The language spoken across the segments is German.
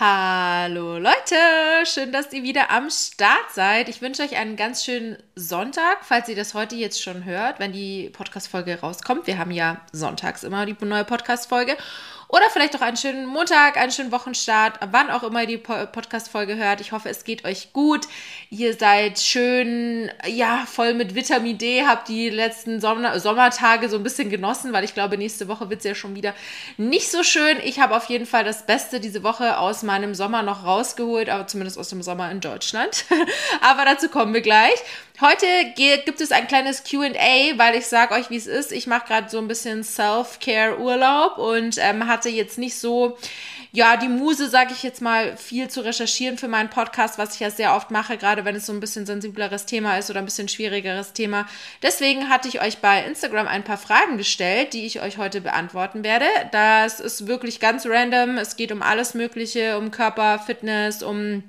Hallo Leute, schön, dass ihr wieder am Start seid. Ich wünsche euch einen ganz schönen Sonntag, falls ihr das heute jetzt schon hört, wenn die Podcast-Folge rauskommt. Wir haben ja sonntags immer die neue Podcast-Folge. Oder vielleicht auch einen schönen Montag, einen schönen Wochenstart, wann auch immer ihr die Podcast-Folge hört. Ich hoffe, es geht euch gut. Ihr seid schön, ja, voll mit Vitamin D, habt die letzten Sommer Sommertage so ein bisschen genossen, weil ich glaube, nächste Woche wird es ja schon wieder nicht so schön. Ich habe auf jeden Fall das Beste diese Woche aus meinem Sommer noch rausgeholt, aber zumindest aus dem Sommer in Deutschland. aber dazu kommen wir gleich. Heute gibt es ein kleines QA, weil ich sage euch, wie es ist. Ich mache gerade so ein bisschen Self-Care-Urlaub und ähm, hatte jetzt nicht so, ja, die Muse, sage ich jetzt mal, viel zu recherchieren für meinen Podcast, was ich ja sehr oft mache, gerade wenn es so ein bisschen sensibleres Thema ist oder ein bisschen schwierigeres Thema. Deswegen hatte ich euch bei Instagram ein paar Fragen gestellt, die ich euch heute beantworten werde. Das ist wirklich ganz random. Es geht um alles Mögliche, um Körper, Fitness, um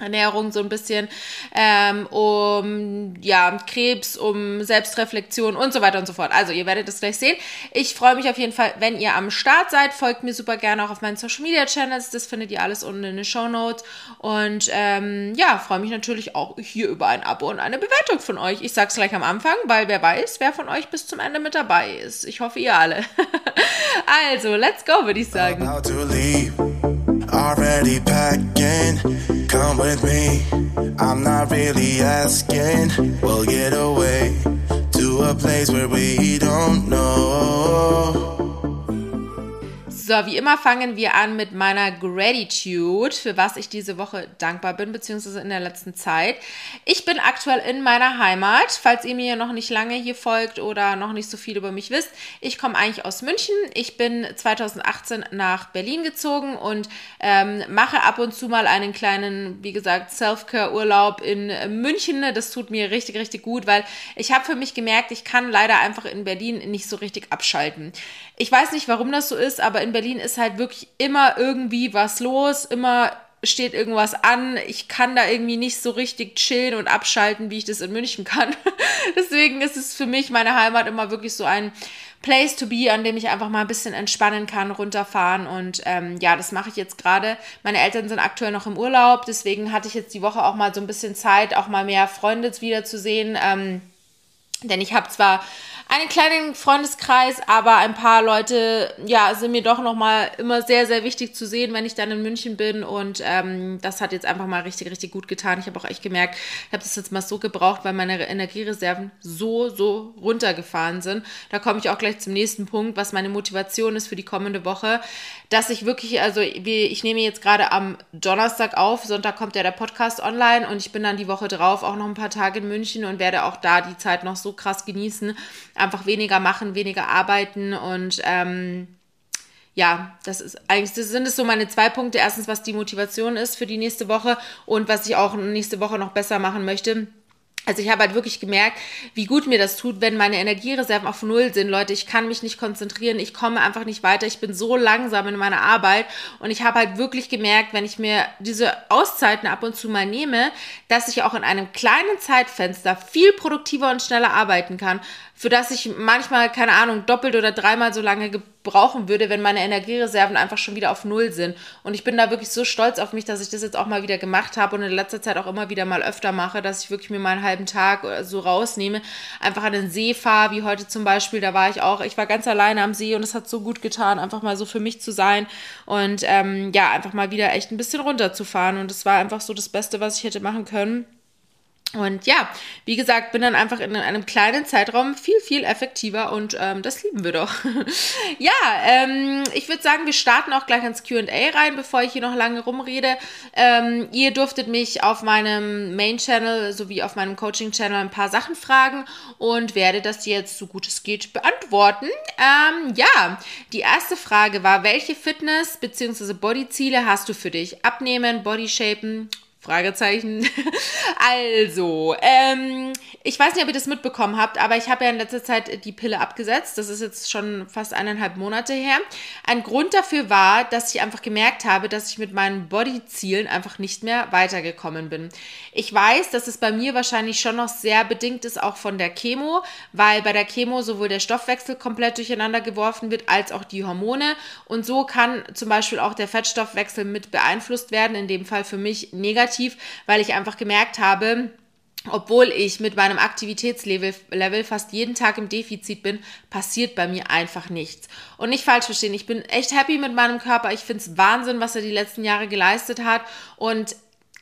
Ernährung so ein bisschen, ähm, um ja, Krebs, um Selbstreflexion und so weiter und so fort. Also ihr werdet es gleich sehen. Ich freue mich auf jeden Fall, wenn ihr am Start seid. Folgt mir super gerne auch auf meinen Social Media Channels. Das findet ihr alles unten in den Show Notes. Und ähm, ja, freue mich natürlich auch hier über ein Abo und eine Bewertung von euch. Ich sag's gleich am Anfang, weil wer weiß, wer von euch bis zum Ende mit dabei ist. Ich hoffe, ihr alle. also, let's go, würde ich sagen. Already packing. Come with me. I'm not really asking. We'll get away to a place where we don't So, wie immer fangen wir an mit meiner Gratitude, für was ich diese Woche dankbar bin, beziehungsweise in der letzten Zeit. Ich bin aktuell in meiner Heimat, falls ihr mir noch nicht lange hier folgt oder noch nicht so viel über mich wisst. Ich komme eigentlich aus München. Ich bin 2018 nach Berlin gezogen und ähm, mache ab und zu mal einen kleinen, wie gesagt, Self-Care-Urlaub in München. Das tut mir richtig, richtig gut, weil ich habe für mich gemerkt, ich kann leider einfach in Berlin nicht so richtig abschalten. Ich weiß nicht, warum das so ist, aber in Berlin Berlin ist halt wirklich immer irgendwie was los, immer steht irgendwas an. Ich kann da irgendwie nicht so richtig chillen und abschalten, wie ich das in München kann. Deswegen ist es für mich meine Heimat immer wirklich so ein Place to be, an dem ich einfach mal ein bisschen entspannen kann, runterfahren. Und ähm, ja, das mache ich jetzt gerade. Meine Eltern sind aktuell noch im Urlaub, deswegen hatte ich jetzt die Woche auch mal so ein bisschen Zeit, auch mal mehr Freunde wiederzusehen. Ähm, denn ich habe zwar einen kleinen Freundeskreis, aber ein paar Leute, ja, sind mir doch nochmal immer sehr, sehr wichtig zu sehen, wenn ich dann in München bin. Und ähm, das hat jetzt einfach mal richtig, richtig gut getan. Ich habe auch echt gemerkt, ich habe das jetzt mal so gebraucht, weil meine Energiereserven so, so runtergefahren sind. Da komme ich auch gleich zum nächsten Punkt, was meine Motivation ist für die kommende Woche. Dass ich wirklich, also ich nehme jetzt gerade am Donnerstag auf, Sonntag kommt ja der Podcast online und ich bin dann die Woche drauf auch noch ein paar Tage in München und werde auch da die Zeit noch so krass genießen einfach weniger machen, weniger arbeiten und ähm, ja, das ist eigentlich, das sind es so meine zwei Punkte. Erstens, was die Motivation ist für die nächste Woche und was ich auch nächste Woche noch besser machen möchte. Also ich habe halt wirklich gemerkt, wie gut mir das tut, wenn meine Energiereserven auf Null sind. Leute, ich kann mich nicht konzentrieren, ich komme einfach nicht weiter, ich bin so langsam in meiner Arbeit und ich habe halt wirklich gemerkt, wenn ich mir diese Auszeiten ab und zu mal nehme, dass ich auch in einem kleinen Zeitfenster viel produktiver und schneller arbeiten kann, für das ich manchmal, keine Ahnung, doppelt oder dreimal so lange brauchen würde, wenn meine Energiereserven einfach schon wieder auf Null sind. Und ich bin da wirklich so stolz auf mich, dass ich das jetzt auch mal wieder gemacht habe und in letzter Zeit auch immer wieder mal öfter mache, dass ich wirklich mir mal einen halben Tag so rausnehme, einfach an den See fahre, wie heute zum Beispiel, da war ich auch, ich war ganz alleine am See und es hat so gut getan, einfach mal so für mich zu sein und ähm, ja, einfach mal wieder echt ein bisschen runterzufahren und es war einfach so das Beste, was ich hätte machen können. Und ja, wie gesagt, bin dann einfach in einem kleinen Zeitraum viel, viel effektiver und ähm, das lieben wir doch. ja, ähm, ich würde sagen, wir starten auch gleich ins QA rein, bevor ich hier noch lange rumrede. Ähm, ihr durftet mich auf meinem Main-Channel sowie auf meinem Coaching-Channel ein paar Sachen fragen und werde das jetzt so gut es geht beantworten. Ähm, ja, die erste Frage war, welche Fitness- bzw. Bodyziele hast du für dich? Abnehmen, Bodyshapen Fragezeichen. also, ähm, ich weiß nicht, ob ihr das mitbekommen habt, aber ich habe ja in letzter Zeit die Pille abgesetzt. Das ist jetzt schon fast eineinhalb Monate her. Ein Grund dafür war, dass ich einfach gemerkt habe, dass ich mit meinen Bodyzielen einfach nicht mehr weitergekommen bin. Ich weiß, dass es bei mir wahrscheinlich schon noch sehr bedingt ist, auch von der Chemo, weil bei der Chemo sowohl der Stoffwechsel komplett durcheinander geworfen wird, als auch die Hormone. Und so kann zum Beispiel auch der Fettstoffwechsel mit beeinflusst werden, in dem Fall für mich negativ, weil ich einfach gemerkt habe, obwohl ich mit meinem Aktivitätslevel Level fast jeden Tag im Defizit bin, passiert bei mir einfach nichts. Und nicht falsch verstehen, ich bin echt happy mit meinem Körper. Ich finde es Wahnsinn, was er die letzten Jahre geleistet hat. Und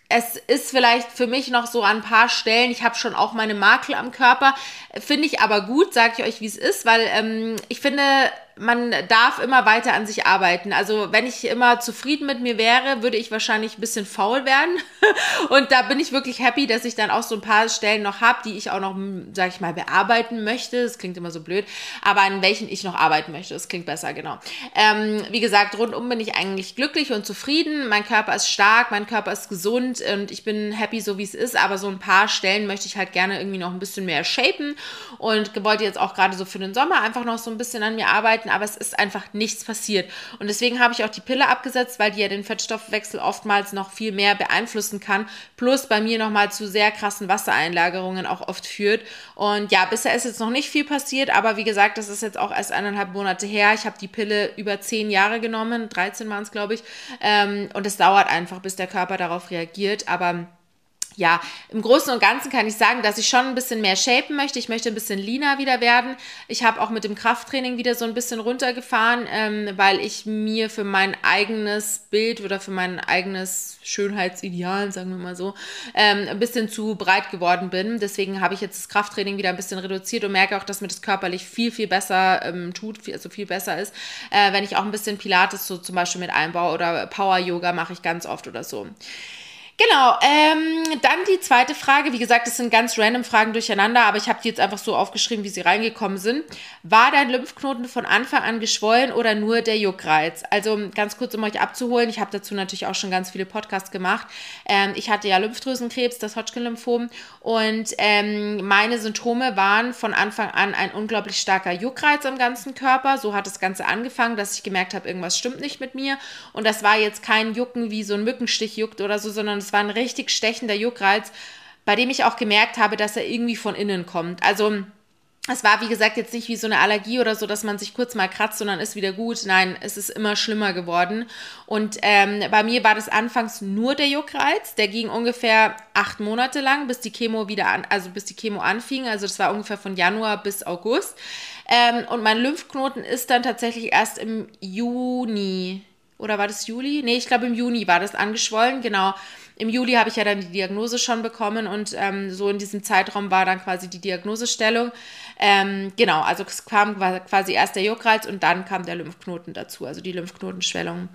es ist vielleicht für mich noch so an ein paar Stellen, ich habe schon auch meine Makel am Körper, finde ich aber gut, sage ich euch, wie es ist, weil ähm, ich finde, man darf immer weiter an sich arbeiten. Also wenn ich immer zufrieden mit mir wäre, würde ich wahrscheinlich ein bisschen faul werden. Und da bin ich wirklich happy, dass ich dann auch so ein paar Stellen noch habe, die ich auch noch, sag ich mal, bearbeiten möchte. Das klingt immer so blöd, aber an welchen ich noch arbeiten möchte. Das klingt besser, genau. Ähm, wie gesagt, rundum bin ich eigentlich glücklich und zufrieden. Mein Körper ist stark, mein Körper ist gesund und ich bin happy, so wie es ist. Aber so ein paar Stellen möchte ich halt gerne irgendwie noch ein bisschen mehr shapen und wollte jetzt auch gerade so für den Sommer einfach noch so ein bisschen an mir arbeiten arbeiten, aber es ist einfach nichts passiert. Und deswegen habe ich auch die Pille abgesetzt, weil die ja den Fettstoffwechsel oftmals noch viel mehr beeinflussen kann, plus bei mir nochmal zu sehr krassen Wassereinlagerungen auch oft führt. Und ja, bisher ist jetzt noch nicht viel passiert, aber wie gesagt, das ist jetzt auch erst eineinhalb Monate her. Ich habe die Pille über zehn Jahre genommen, 13 waren es, glaube ich. Ähm, und es dauert einfach, bis der Körper darauf reagiert. Aber ja, im Großen und Ganzen kann ich sagen, dass ich schon ein bisschen mehr shapen möchte. Ich möchte ein bisschen leaner wieder werden. Ich habe auch mit dem Krafttraining wieder so ein bisschen runtergefahren, ähm, weil ich mir für mein eigenes Bild oder für mein eigenes Schönheitsideal, sagen wir mal so, ähm, ein bisschen zu breit geworden bin. Deswegen habe ich jetzt das Krafttraining wieder ein bisschen reduziert und merke auch, dass mir das körperlich viel, viel besser ähm, tut, viel, also viel besser ist, äh, wenn ich auch ein bisschen Pilates so zum Beispiel mit einbaue oder Power-Yoga mache ich ganz oft oder so. Genau, ähm, dann die zweite Frage. Wie gesagt, das sind ganz random Fragen durcheinander, aber ich habe die jetzt einfach so aufgeschrieben, wie sie reingekommen sind. War dein Lymphknoten von Anfang an geschwollen oder nur der Juckreiz? Also ganz kurz, um euch abzuholen, ich habe dazu natürlich auch schon ganz viele Podcasts gemacht. Ähm, ich hatte ja Lymphdrüsenkrebs, das Hodgkin-Lymphom und ähm, meine Symptome waren von Anfang an ein unglaublich starker Juckreiz am ganzen Körper. So hat das Ganze angefangen, dass ich gemerkt habe, irgendwas stimmt nicht mit mir. Und das war jetzt kein Jucken wie so ein Mückenstich juckt oder so, sondern es war ein richtig stechender Juckreiz, bei dem ich auch gemerkt habe, dass er irgendwie von innen kommt. Also es war, wie gesagt, jetzt nicht wie so eine Allergie oder so, dass man sich kurz mal kratzt und dann ist wieder gut. Nein, es ist immer schlimmer geworden. Und ähm, bei mir war das anfangs nur der Juckreiz. Der ging ungefähr acht Monate lang, bis die Chemo wieder an, also bis die Chemo anfing. Also das war ungefähr von Januar bis August. Ähm, und mein Lymphknoten ist dann tatsächlich erst im Juni, oder war das Juli? Nee, ich glaube im Juni war das angeschwollen, genau. Im Juli habe ich ja dann die Diagnose schon bekommen und ähm, so in diesem Zeitraum war dann quasi die Diagnosestellung. Ähm, genau, also es kam quasi erst der Juckreiz und dann kam der Lymphknoten dazu, also die Lymphknotenschwellung.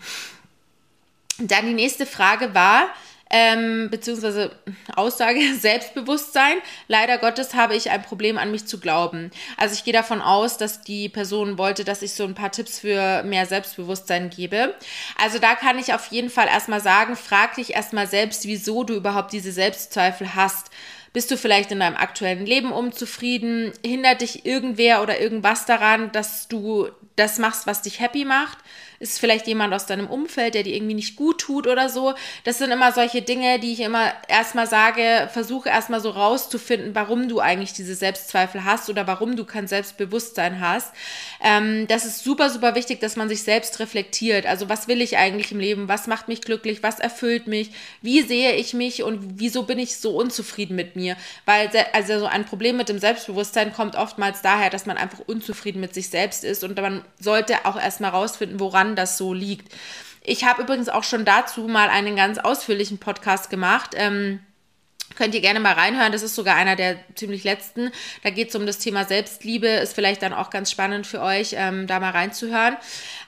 Dann die nächste Frage war, ähm, beziehungsweise Aussage Selbstbewusstsein. Leider Gottes habe ich ein Problem an mich zu glauben. Also ich gehe davon aus, dass die Person wollte, dass ich so ein paar Tipps für mehr Selbstbewusstsein gebe. Also da kann ich auf jeden Fall erstmal sagen, frag dich erstmal selbst, wieso du überhaupt diese Selbstzweifel hast. Bist du vielleicht in deinem aktuellen Leben unzufrieden? Hindert dich irgendwer oder irgendwas daran, dass du das machst, was dich happy macht? Ist vielleicht jemand aus deinem Umfeld, der dir irgendwie nicht gut tut oder so. Das sind immer solche Dinge, die ich immer erstmal sage, versuche erstmal so rauszufinden, warum du eigentlich diese Selbstzweifel hast oder warum du kein Selbstbewusstsein hast. Ähm, das ist super, super wichtig, dass man sich selbst reflektiert. Also was will ich eigentlich im Leben? Was macht mich glücklich? Was erfüllt mich? Wie sehe ich mich und wieso bin ich so unzufrieden mit mir? Weil also so ein Problem mit dem Selbstbewusstsein kommt oftmals daher, dass man einfach unzufrieden mit sich selbst ist und man sollte auch erstmal rausfinden, woran das so liegt. Ich habe übrigens auch schon dazu mal einen ganz ausführlichen Podcast gemacht. Ähm, Könnt ihr gerne mal reinhören. Das ist sogar einer der ziemlich letzten. Da geht es um das Thema Selbstliebe. Ist vielleicht dann auch ganz spannend für euch, ähm, da mal reinzuhören.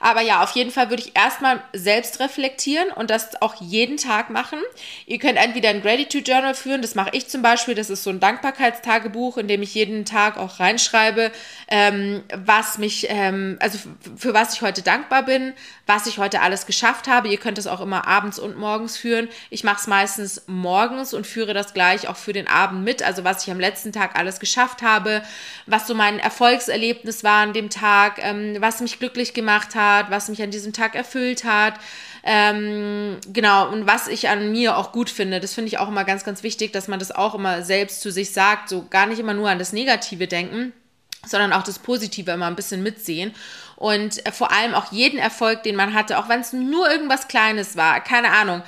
Aber ja, auf jeden Fall würde ich erstmal selbst reflektieren und das auch jeden Tag machen. Ihr könnt entweder ein Gratitude Journal führen. Das mache ich zum Beispiel. Das ist so ein Dankbarkeitstagebuch, in dem ich jeden Tag auch reinschreibe, ähm, was mich, ähm, also für was ich heute dankbar bin, was ich heute alles geschafft habe. Ihr könnt es auch immer abends und morgens führen. Ich mache es meistens morgens und führe das gleich auch für den Abend mit. Also was ich am letzten Tag alles geschafft habe, was so mein Erfolgserlebnis war an dem Tag, ähm, was mich glücklich gemacht hat, was mich an diesem Tag erfüllt hat. Ähm, genau, und was ich an mir auch gut finde, das finde ich auch immer ganz, ganz wichtig, dass man das auch immer selbst zu sich sagt, so gar nicht immer nur an das Negative denken, sondern auch das Positive immer ein bisschen mitsehen und vor allem auch jeden Erfolg, den man hatte, auch wenn es nur irgendwas Kleines war, keine Ahnung,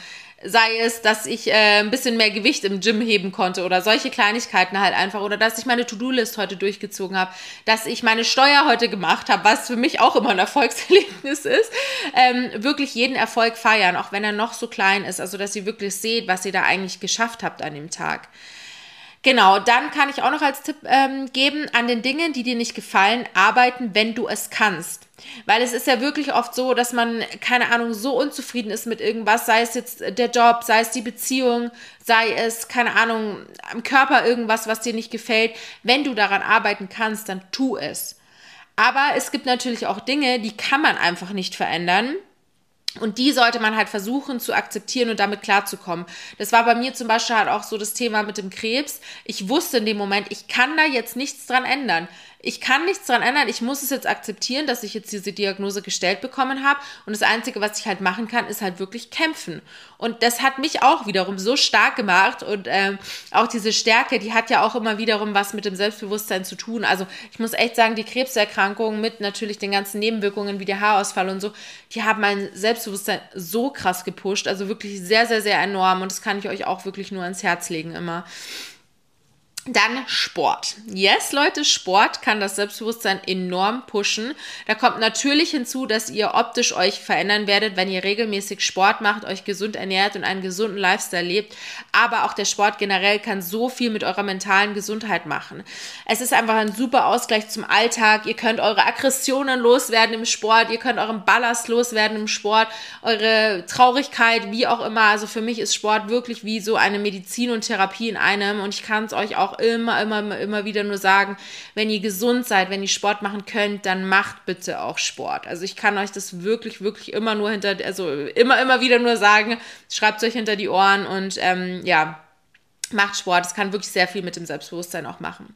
sei es, dass ich äh, ein bisschen mehr Gewicht im Gym heben konnte oder solche Kleinigkeiten halt einfach oder dass ich meine To-Do-List heute durchgezogen habe, dass ich meine Steuer heute gemacht habe, was für mich auch immer ein Erfolgserlebnis ist, ähm, wirklich jeden Erfolg feiern, auch wenn er noch so klein ist, also dass ihr wirklich seht, was ihr da eigentlich geschafft habt an dem Tag. Genau, dann kann ich auch noch als Tipp ähm, geben, an den Dingen, die dir nicht gefallen, arbeiten, wenn du es kannst. Weil es ist ja wirklich oft so, dass man, keine Ahnung, so unzufrieden ist mit irgendwas, sei es jetzt der Job, sei es die Beziehung, sei es, keine Ahnung, am Körper irgendwas, was dir nicht gefällt. Wenn du daran arbeiten kannst, dann tu es. Aber es gibt natürlich auch Dinge, die kann man einfach nicht verändern. Und die sollte man halt versuchen zu akzeptieren und damit klarzukommen. Das war bei mir zum Beispiel halt auch so das Thema mit dem Krebs. Ich wusste in dem Moment, ich kann da jetzt nichts dran ändern ich kann nichts daran ändern. Ich muss es jetzt akzeptieren, dass ich jetzt diese Diagnose gestellt bekommen habe. Und das Einzige, was ich halt machen kann, ist halt wirklich kämpfen. Und das hat mich auch wiederum so stark gemacht. Und ähm, auch diese Stärke, die hat ja auch immer wiederum was mit dem Selbstbewusstsein zu tun. Also ich muss echt sagen, die Krebserkrankung mit natürlich den ganzen Nebenwirkungen wie der Haarausfall und so, die haben mein Selbstbewusstsein so krass gepusht. Also wirklich sehr, sehr, sehr enorm. Und das kann ich euch auch wirklich nur ans Herz legen immer. Dann Sport. Yes, Leute, Sport kann das Selbstbewusstsein enorm pushen. Da kommt natürlich hinzu, dass ihr optisch euch verändern werdet, wenn ihr regelmäßig Sport macht, euch gesund ernährt und einen gesunden Lifestyle lebt. Aber auch der Sport generell kann so viel mit eurer mentalen Gesundheit machen. Es ist einfach ein super Ausgleich zum Alltag. Ihr könnt eure Aggressionen loswerden im Sport. Ihr könnt euren Ballast loswerden im Sport. Eure Traurigkeit, wie auch immer. Also für mich ist Sport wirklich wie so eine Medizin und Therapie in einem. Und ich kann es euch auch immer, immer, immer wieder nur sagen, wenn ihr gesund seid, wenn ihr Sport machen könnt, dann macht bitte auch Sport. Also ich kann euch das wirklich, wirklich immer nur hinter, also immer, immer wieder nur sagen, schreibt es euch hinter die Ohren und ähm, ja, macht Sport. Das kann wirklich sehr viel mit dem Selbstbewusstsein auch machen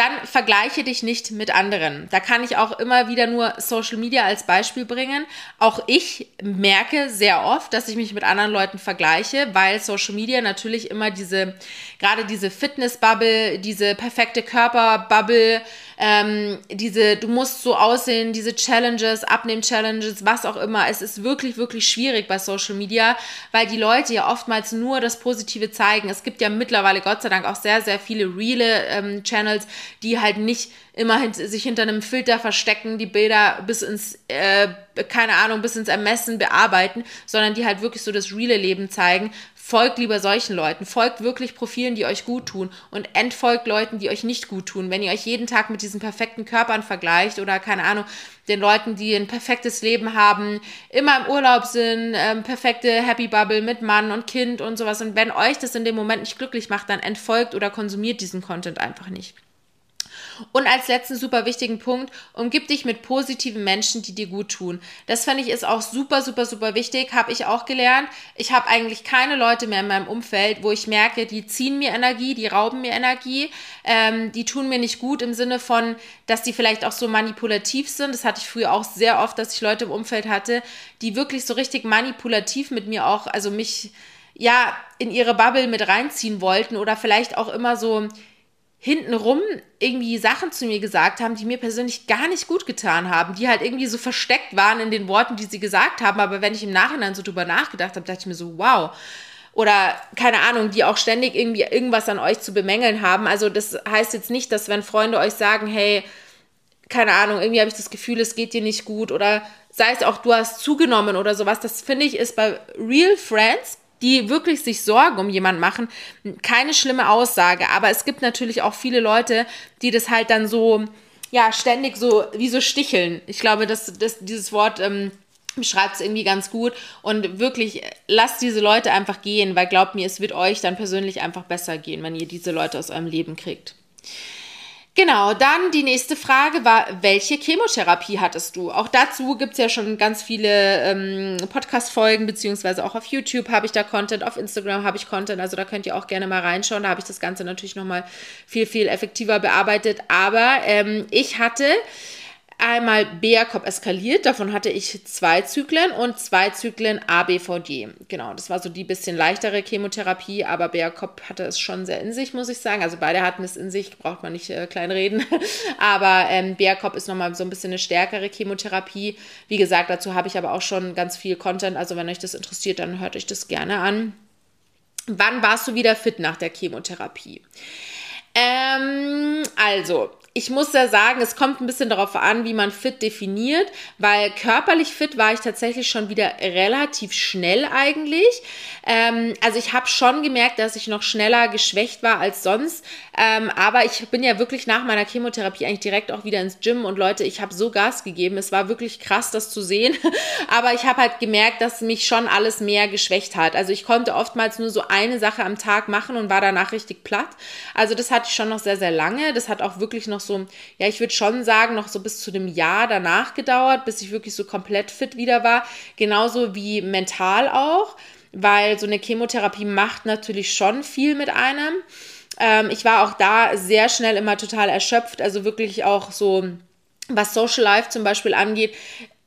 dann vergleiche dich nicht mit anderen. Da kann ich auch immer wieder nur Social Media als Beispiel bringen. Auch ich merke sehr oft, dass ich mich mit anderen Leuten vergleiche, weil Social Media natürlich immer diese, gerade diese Fitness-Bubble, diese perfekte Körper-Bubble, ähm, diese, du musst so aussehen, diese Challenges, Abnehm-Challenges, was auch immer. Es ist wirklich, wirklich schwierig bei Social Media, weil die Leute ja oftmals nur das Positive zeigen. Es gibt ja mittlerweile Gott sei Dank auch sehr, sehr viele reale ähm, Channels, die halt nicht immer hint sich hinter einem Filter verstecken, die Bilder bis ins, äh, keine Ahnung, bis ins Ermessen bearbeiten, sondern die halt wirklich so das reale Leben zeigen. Folgt lieber solchen Leuten. Folgt wirklich Profilen, die euch gut tun und entfolgt Leuten, die euch nicht gut tun. Wenn ihr euch jeden Tag mit diesen perfekten Körpern vergleicht oder keine Ahnung, den Leuten, die ein perfektes Leben haben, immer im Urlaub sind, ähm, perfekte Happy Bubble mit Mann und Kind und sowas. Und wenn euch das in dem Moment nicht glücklich macht, dann entfolgt oder konsumiert diesen Content einfach nicht. Und als letzten super wichtigen Punkt, umgib dich mit positiven Menschen, die dir gut tun. Das finde ich ist auch super, super, super wichtig. Habe ich auch gelernt. Ich habe eigentlich keine Leute mehr in meinem Umfeld, wo ich merke, die ziehen mir Energie, die rauben mir Energie, ähm, die tun mir nicht gut im Sinne von, dass die vielleicht auch so manipulativ sind. Das hatte ich früher auch sehr oft, dass ich Leute im Umfeld hatte, die wirklich so richtig manipulativ mit mir auch, also mich ja in ihre Bubble mit reinziehen wollten oder vielleicht auch immer so hintenrum irgendwie Sachen zu mir gesagt haben, die mir persönlich gar nicht gut getan haben, die halt irgendwie so versteckt waren in den Worten, die sie gesagt haben, aber wenn ich im Nachhinein so drüber nachgedacht habe, dachte ich mir so, wow. Oder keine Ahnung, die auch ständig irgendwie irgendwas an euch zu bemängeln haben. Also das heißt jetzt nicht, dass wenn Freunde euch sagen, hey, keine Ahnung, irgendwie habe ich das Gefühl, es geht dir nicht gut oder sei es auch, du hast zugenommen oder sowas, das finde ich ist bei Real Friends die wirklich sich Sorgen um jemanden machen, keine schlimme Aussage. Aber es gibt natürlich auch viele Leute, die das halt dann so, ja, ständig so, wie so sticheln. Ich glaube, dass, dass dieses Wort ähm, beschreibt es irgendwie ganz gut. Und wirklich, lasst diese Leute einfach gehen, weil glaubt mir, es wird euch dann persönlich einfach besser gehen, wenn ihr diese Leute aus eurem Leben kriegt. Genau, dann die nächste Frage war, welche Chemotherapie hattest du? Auch dazu gibt es ja schon ganz viele ähm, Podcast-Folgen, beziehungsweise auch auf YouTube habe ich da Content, auf Instagram habe ich Content, also da könnt ihr auch gerne mal reinschauen. Da habe ich das Ganze natürlich nochmal viel, viel effektiver bearbeitet. Aber ähm, ich hatte einmal BACOP eskaliert, davon hatte ich zwei Zyklen und zwei Zyklen ABVD. Genau, das war so die bisschen leichtere Chemotherapie, aber BACOP hatte es schon sehr in sich, muss ich sagen. Also beide hatten es in sich, braucht man nicht äh, klein reden. aber ähm, BACOP ist nochmal so ein bisschen eine stärkere Chemotherapie. Wie gesagt, dazu habe ich aber auch schon ganz viel Content. Also wenn euch das interessiert, dann hört euch das gerne an. Wann warst du wieder fit nach der Chemotherapie? Ähm, also, ich muss ja sagen, es kommt ein bisschen darauf an, wie man fit definiert, weil körperlich fit war ich tatsächlich schon wieder relativ schnell eigentlich. Ähm, also ich habe schon gemerkt, dass ich noch schneller geschwächt war als sonst. Ähm, aber ich bin ja wirklich nach meiner Chemotherapie eigentlich direkt auch wieder ins Gym und Leute, ich habe so Gas gegeben. Es war wirklich krass, das zu sehen. aber ich habe halt gemerkt, dass mich schon alles mehr geschwächt hat. Also ich konnte oftmals nur so eine Sache am Tag machen und war danach richtig platt. Also das hatte ich schon noch sehr, sehr lange. Das hat auch wirklich noch noch so, ja, ich würde schon sagen, noch so bis zu dem Jahr danach gedauert, bis ich wirklich so komplett fit wieder war. Genauso wie mental auch, weil so eine Chemotherapie macht natürlich schon viel mit einem. Ähm, ich war auch da sehr schnell immer total erschöpft, also wirklich auch so was Social Life zum Beispiel angeht,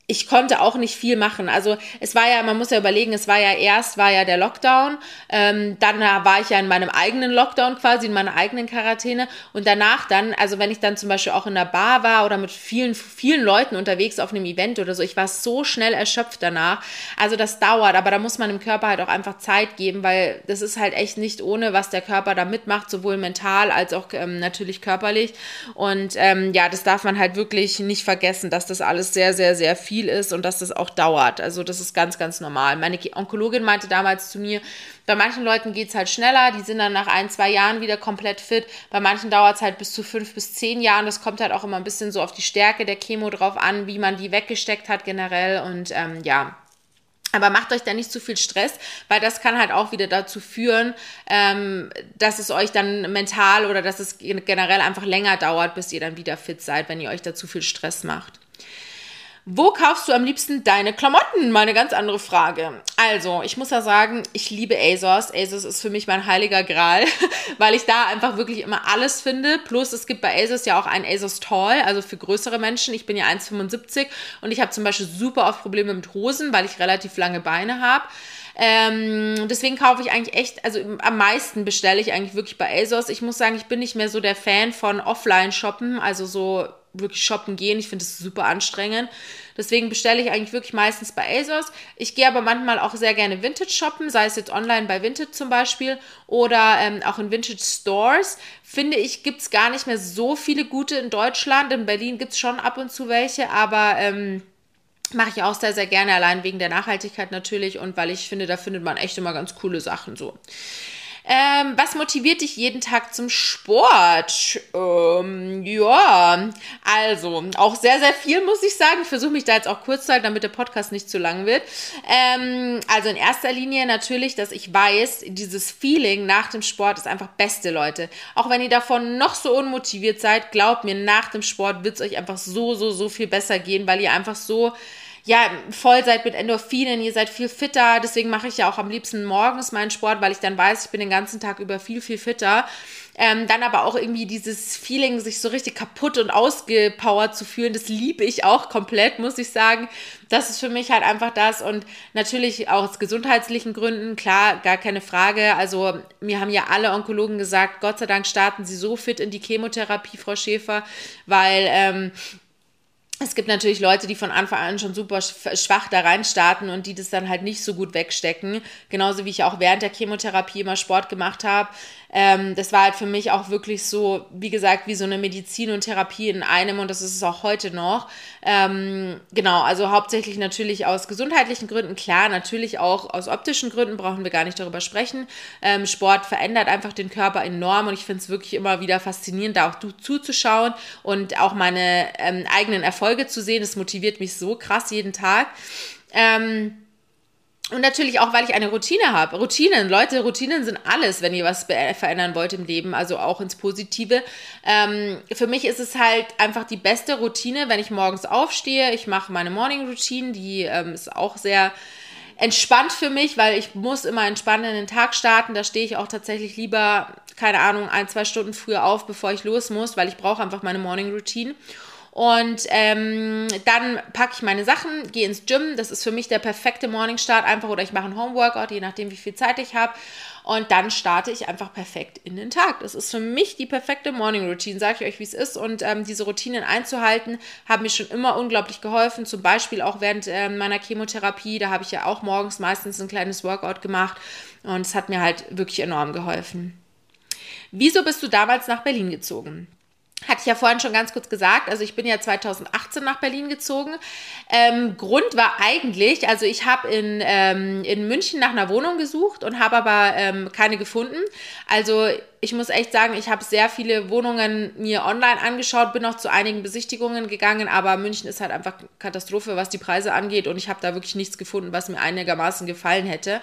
ich konnte auch nicht viel machen. Also es war ja, man muss ja überlegen, es war ja erst war ja der Lockdown, ähm, dann war ich ja in meinem eigenen Lockdown quasi, in meiner eigenen Quarantäne und danach dann, also wenn ich dann zum Beispiel auch in der Bar war oder mit vielen, vielen Leuten unterwegs auf einem Event oder so, ich war so schnell erschöpft danach. Also das dauert, aber da muss man dem Körper halt auch einfach Zeit geben, weil das ist halt echt nicht ohne, was der Körper da mitmacht, sowohl mental als auch ähm, natürlich körperlich. Und ähm, ja, das darf man halt wirklich nicht vergessen, dass das alles sehr, sehr, sehr viel viel ist und dass das auch dauert. Also das ist ganz, ganz normal. Meine Onkologin meinte damals zu mir, bei manchen Leuten geht es halt schneller, die sind dann nach ein, zwei Jahren wieder komplett fit. Bei manchen dauert es halt bis zu fünf bis zehn Jahren. Das kommt halt auch immer ein bisschen so auf die Stärke der Chemo drauf an, wie man die weggesteckt hat generell. Und ähm, ja, aber macht euch da nicht zu viel Stress, weil das kann halt auch wieder dazu führen, ähm, dass es euch dann mental oder dass es generell einfach länger dauert, bis ihr dann wieder fit seid, wenn ihr euch da zu viel Stress macht. Wo kaufst du am liebsten deine Klamotten? Mal eine ganz andere Frage. Also, ich muss ja sagen, ich liebe ASOS. ASOS ist für mich mein heiliger Gral, weil ich da einfach wirklich immer alles finde. Plus, es gibt bei ASOS ja auch ein ASOS Tall, also für größere Menschen. Ich bin ja 1,75 und ich habe zum Beispiel super oft Probleme mit Hosen, weil ich relativ lange Beine habe. Ähm, deswegen kaufe ich eigentlich echt, also am meisten bestelle ich eigentlich wirklich bei ASOS. Ich muss sagen, ich bin nicht mehr so der Fan von Offline-Shoppen, also so wirklich shoppen gehen. Ich finde es super anstrengend. Deswegen bestelle ich eigentlich wirklich meistens bei ASOS. Ich gehe aber manchmal auch sehr gerne Vintage shoppen, sei es jetzt online bei Vintage zum Beispiel oder ähm, auch in Vintage Stores. Finde ich, gibt es gar nicht mehr so viele gute in Deutschland. In Berlin gibt es schon ab und zu welche, aber ähm, mache ich auch sehr, sehr gerne, allein wegen der Nachhaltigkeit natürlich und weil ich finde, da findet man echt immer ganz coole Sachen so. Ähm, was motiviert dich jeden Tag zum Sport? Ähm, ja, also auch sehr, sehr viel, muss ich sagen. Ich versuche mich da jetzt auch kurz zu halten, damit der Podcast nicht zu lang wird. Ähm, also in erster Linie natürlich, dass ich weiß, dieses Feeling nach dem Sport ist einfach beste, Leute. Auch wenn ihr davon noch so unmotiviert seid, glaubt mir, nach dem Sport wird es euch einfach so, so, so viel besser gehen, weil ihr einfach so ja, voll seid mit Endorphinen, ihr seid viel fitter. Deswegen mache ich ja auch am liebsten morgens meinen Sport, weil ich dann weiß, ich bin den ganzen Tag über viel, viel fitter. Ähm, dann aber auch irgendwie dieses Feeling, sich so richtig kaputt und ausgepowert zu fühlen, das liebe ich auch komplett, muss ich sagen. Das ist für mich halt einfach das und natürlich auch aus gesundheitlichen Gründen, klar, gar keine Frage. Also mir haben ja alle Onkologen gesagt, Gott sei Dank starten sie so fit in die Chemotherapie, Frau Schäfer, weil ähm, es gibt natürlich Leute, die von Anfang an schon super schwach da rein starten und die das dann halt nicht so gut wegstecken. Genauso wie ich auch während der Chemotherapie immer Sport gemacht habe. Ähm, das war halt für mich auch wirklich so, wie gesagt, wie so eine Medizin und Therapie in einem und das ist es auch heute noch. Ähm, genau, also hauptsächlich natürlich aus gesundheitlichen Gründen, klar, natürlich auch aus optischen Gründen, brauchen wir gar nicht darüber sprechen. Ähm, Sport verändert einfach den Körper enorm und ich finde es wirklich immer wieder faszinierend, da auch zuzuschauen und auch meine ähm, eigenen Erfolge zu sehen. Das motiviert mich so krass jeden Tag. Ähm, und natürlich auch, weil ich eine Routine habe. Routinen, Leute, Routinen sind alles, wenn ihr was verändern wollt im Leben, also auch ins Positive. Ähm, für mich ist es halt einfach die beste Routine, wenn ich morgens aufstehe. Ich mache meine Morning Routine, die ähm, ist auch sehr entspannt für mich, weil ich muss immer entspannt in den Tag starten. Da stehe ich auch tatsächlich lieber, keine Ahnung, ein, zwei Stunden früher auf, bevor ich los muss, weil ich brauche einfach meine Morning Routine. Und ähm, dann packe ich meine Sachen, gehe ins Gym. Das ist für mich der perfekte Morningstart einfach. Oder ich mache einen Homeworkout, je nachdem, wie viel Zeit ich habe. Und dann starte ich einfach perfekt in den Tag. Das ist für mich die perfekte Morning Routine, sage ich euch, wie es ist. Und ähm, diese Routinen einzuhalten, haben mir schon immer unglaublich geholfen. Zum Beispiel auch während äh, meiner Chemotherapie. Da habe ich ja auch morgens meistens ein kleines Workout gemacht. Und es hat mir halt wirklich enorm geholfen. Wieso bist du damals nach Berlin gezogen? Hatte ich ja vorhin schon ganz kurz gesagt. Also ich bin ja 2018 nach Berlin gezogen. Ähm, Grund war eigentlich, also ich habe in, ähm, in München nach einer Wohnung gesucht und habe aber ähm, keine gefunden. Also ich muss echt sagen, ich habe sehr viele Wohnungen mir online angeschaut, bin auch zu einigen Besichtigungen gegangen, aber München ist halt einfach Katastrophe, was die Preise angeht und ich habe da wirklich nichts gefunden, was mir einigermaßen gefallen hätte.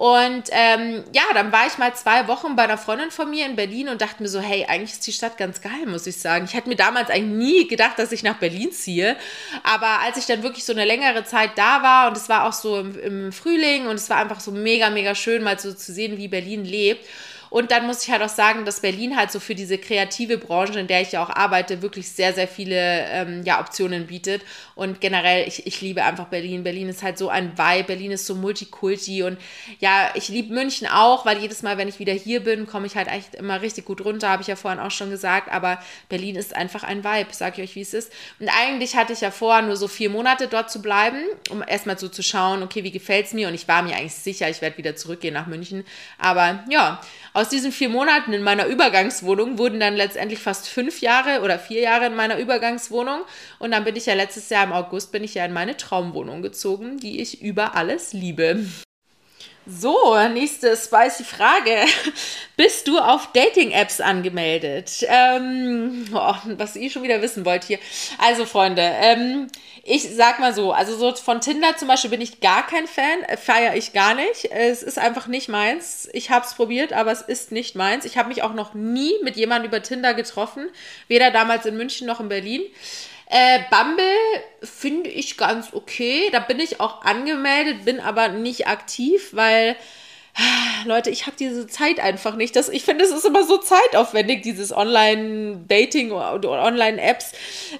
Und ähm, ja, dann war ich mal zwei Wochen bei einer Freundin von mir in Berlin und dachte mir so, hey, eigentlich ist die Stadt ganz geil, muss ich sagen. Ich hätte mir damals eigentlich nie gedacht, dass ich nach Berlin ziehe. Aber als ich dann wirklich so eine längere Zeit da war und es war auch so im, im Frühling und es war einfach so mega, mega schön, mal so zu sehen, wie Berlin lebt. Und dann muss ich halt auch sagen, dass Berlin halt so für diese kreative Branche, in der ich ja auch arbeite, wirklich sehr, sehr viele ähm, ja, Optionen bietet. Und generell, ich, ich liebe einfach Berlin. Berlin ist halt so ein Vibe. Berlin ist so Multikulti. Und ja, ich liebe München auch, weil jedes Mal, wenn ich wieder hier bin, komme ich halt echt immer richtig gut runter, habe ich ja vorhin auch schon gesagt. Aber Berlin ist einfach ein Vibe, sage ich euch, wie es ist. Und eigentlich hatte ich ja vor, nur so vier Monate dort zu bleiben, um erstmal so zu schauen, okay, wie gefällt es mir? Und ich war mir eigentlich sicher, ich werde wieder zurückgehen nach München. Aber ja, aus diesen vier Monaten in meiner Übergangswohnung wurden dann letztendlich fast fünf Jahre oder vier Jahre in meiner Übergangswohnung. Und dann bin ich ja letztes Jahr im August bin ich ja in meine Traumwohnung gezogen, die ich über alles liebe. So, nächste spicy Frage. Bist du auf Dating-Apps angemeldet? Ähm, oh, was ihr schon wieder wissen wollt hier. Also, Freunde, ähm, ich sag mal so, also so von Tinder zum Beispiel bin ich gar kein Fan, äh, feiere ich gar nicht. Es ist einfach nicht meins. Ich habe es probiert, aber es ist nicht meins. Ich habe mich auch noch nie mit jemandem über Tinder getroffen, weder damals in München noch in Berlin. Äh, Bumble finde ich ganz okay. Da bin ich auch angemeldet, bin aber nicht aktiv, weil Leute, ich habe diese Zeit einfach nicht. Das, ich finde, es ist immer so zeitaufwendig, dieses Online-Dating oder Online-Apps.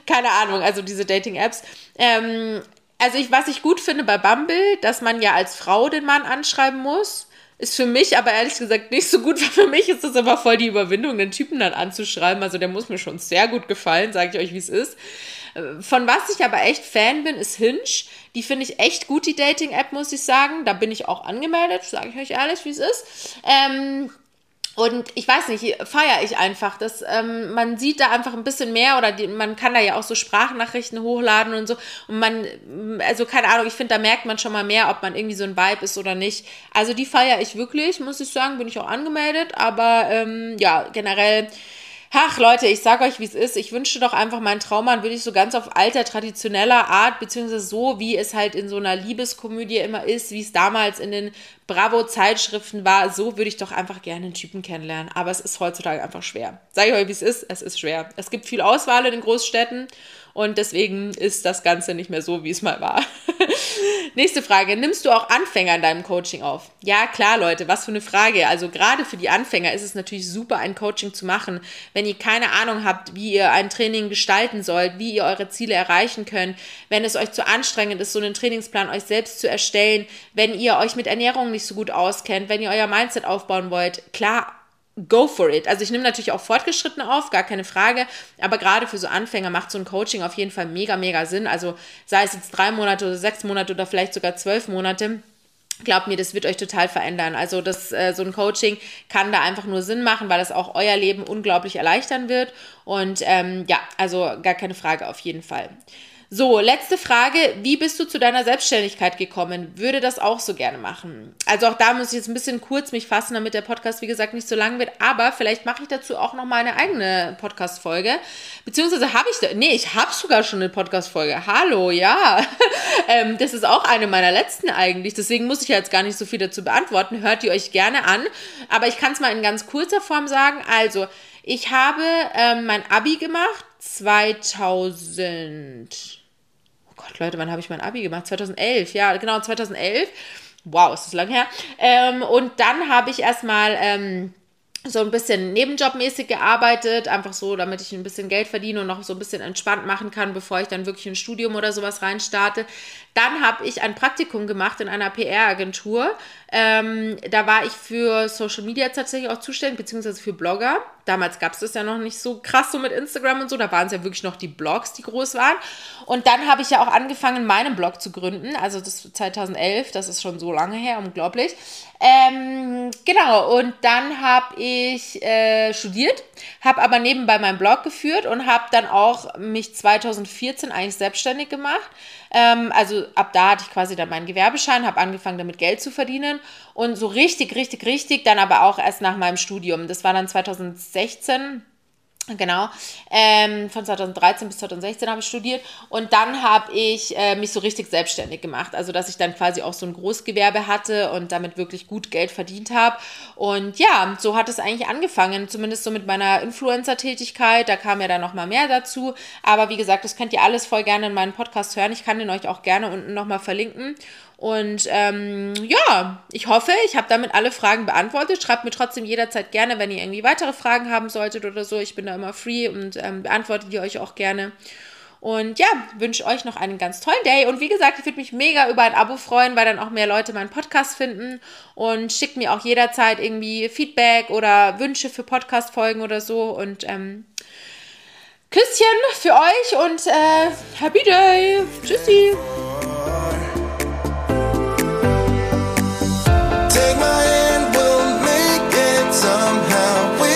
Keine Ahnung, also diese Dating-Apps. Ähm, also ich, was ich gut finde bei Bumble, dass man ja als Frau den Mann anschreiben muss. Ist für mich aber ehrlich gesagt nicht so gut, weil für mich ist das immer voll die Überwindung, den Typen dann anzuschreiben. Also der muss mir schon sehr gut gefallen, sage ich euch, wie es ist. Von was ich aber echt Fan bin, ist Hinge. Die finde ich echt gut, die Dating-App, muss ich sagen. Da bin ich auch angemeldet, sage ich euch ehrlich, wie es ist. Ähm, und ich weiß nicht, feiere ich einfach, dass ähm, man sieht da einfach ein bisschen mehr oder die, man kann da ja auch so Sprachnachrichten hochladen und so. Und man, also keine Ahnung, ich finde, da merkt man schon mal mehr, ob man irgendwie so ein Vibe ist oder nicht. Also die feiere ich wirklich, muss ich sagen, bin ich auch angemeldet. Aber ähm, ja, generell Ach Leute, ich sag euch, wie es ist. Ich wünschte doch einfach meinen würde ich so ganz auf alter, traditioneller Art, beziehungsweise so, wie es halt in so einer Liebeskomödie immer ist, wie es damals in den Bravo-Zeitschriften war, so würde ich doch einfach gerne einen Typen kennenlernen. Aber es ist heutzutage einfach schwer. Sag ich euch, wie es ist, es ist schwer. Es gibt viel Auswahl in den Großstädten und deswegen ist das Ganze nicht mehr so, wie es mal war. Nächste Frage. Nimmst du auch Anfänger in deinem Coaching auf? Ja, klar, Leute. Was für eine Frage. Also gerade für die Anfänger ist es natürlich super, ein Coaching zu machen. Wenn ihr keine Ahnung habt, wie ihr ein Training gestalten sollt, wie ihr eure Ziele erreichen könnt, wenn es euch zu anstrengend ist, so einen Trainingsplan euch selbst zu erstellen, wenn ihr euch mit Ernährung nicht so gut auskennt, wenn ihr euer Mindset aufbauen wollt, klar, go for it. Also ich nehme natürlich auch Fortgeschrittene auf, gar keine Frage, aber gerade für so Anfänger macht so ein Coaching auf jeden Fall mega, mega Sinn. Also sei es jetzt drei Monate oder sechs Monate oder vielleicht sogar zwölf Monate. Glaubt mir, das wird euch total verändern. Also das, äh, so ein Coaching kann da einfach nur Sinn machen, weil das auch euer Leben unglaublich erleichtern wird. Und ähm, ja, also gar keine Frage auf jeden Fall. So, letzte Frage. Wie bist du zu deiner Selbstständigkeit gekommen? Würde das auch so gerne machen. Also auch da muss ich jetzt ein bisschen kurz mich fassen, damit der Podcast, wie gesagt, nicht so lang wird. Aber vielleicht mache ich dazu auch noch mal eine eigene Podcast-Folge. Beziehungsweise habe ich, da, nee, ich habe sogar schon eine Podcast-Folge. Hallo, ja. ähm, das ist auch eine meiner letzten eigentlich. Deswegen muss ich ja jetzt gar nicht so viel dazu beantworten. Hört ihr euch gerne an. Aber ich kann es mal in ganz kurzer Form sagen. Also, ich habe ähm, mein Abi gemacht 2000 Gott, Leute, wann habe ich mein Abi gemacht? 2011, ja, genau, 2011. Wow, ist das lang her. Ähm, und dann habe ich erstmal ähm, so ein bisschen nebenjobmäßig gearbeitet, einfach so, damit ich ein bisschen Geld verdiene und noch so ein bisschen entspannt machen kann, bevor ich dann wirklich ein Studium oder sowas reinstarte. Dann habe ich ein Praktikum gemacht in einer PR-Agentur. Ähm, da war ich für Social Media tatsächlich auch zuständig, beziehungsweise für Blogger. Damals gab es das ja noch nicht so krass so mit Instagram und so. Da waren es ja wirklich noch die Blogs, die groß waren. Und dann habe ich ja auch angefangen, meinen Blog zu gründen. Also das 2011, das ist schon so lange her, unglaublich. Ähm, genau, und dann habe ich äh, studiert, habe aber nebenbei meinen Blog geführt und habe dann auch mich 2014 eigentlich selbstständig gemacht. Ähm, also ab da hatte ich quasi dann meinen Gewerbeschein, habe angefangen damit Geld zu verdienen und so richtig, richtig, richtig dann aber auch erst nach meinem Studium. Das war dann 2016 Genau, ähm, von 2013 bis 2016 habe ich studiert und dann habe ich äh, mich so richtig selbstständig gemacht. Also, dass ich dann quasi auch so ein Großgewerbe hatte und damit wirklich gut Geld verdient habe. Und ja, so hat es eigentlich angefangen, zumindest so mit meiner Influencer-Tätigkeit. Da kam ja dann nochmal mehr dazu. Aber wie gesagt, das könnt ihr alles voll gerne in meinem Podcast hören. Ich kann den euch auch gerne unten nochmal verlinken. Und ähm, ja, ich hoffe, ich habe damit alle Fragen beantwortet. Schreibt mir trotzdem jederzeit gerne, wenn ihr irgendwie weitere Fragen haben solltet oder so. Ich bin da immer free und ähm, beantworte die euch auch gerne. Und ja, wünsche euch noch einen ganz tollen Day. Und wie gesagt, ich würde mich mega über ein Abo freuen, weil dann auch mehr Leute meinen Podcast finden. Und schickt mir auch jederzeit irgendwie Feedback oder Wünsche für Podcast-Folgen oder so. Und ähm, Küsschen für euch und äh, Happy Day. Tschüssi. Take my hand, we'll make it somehow. We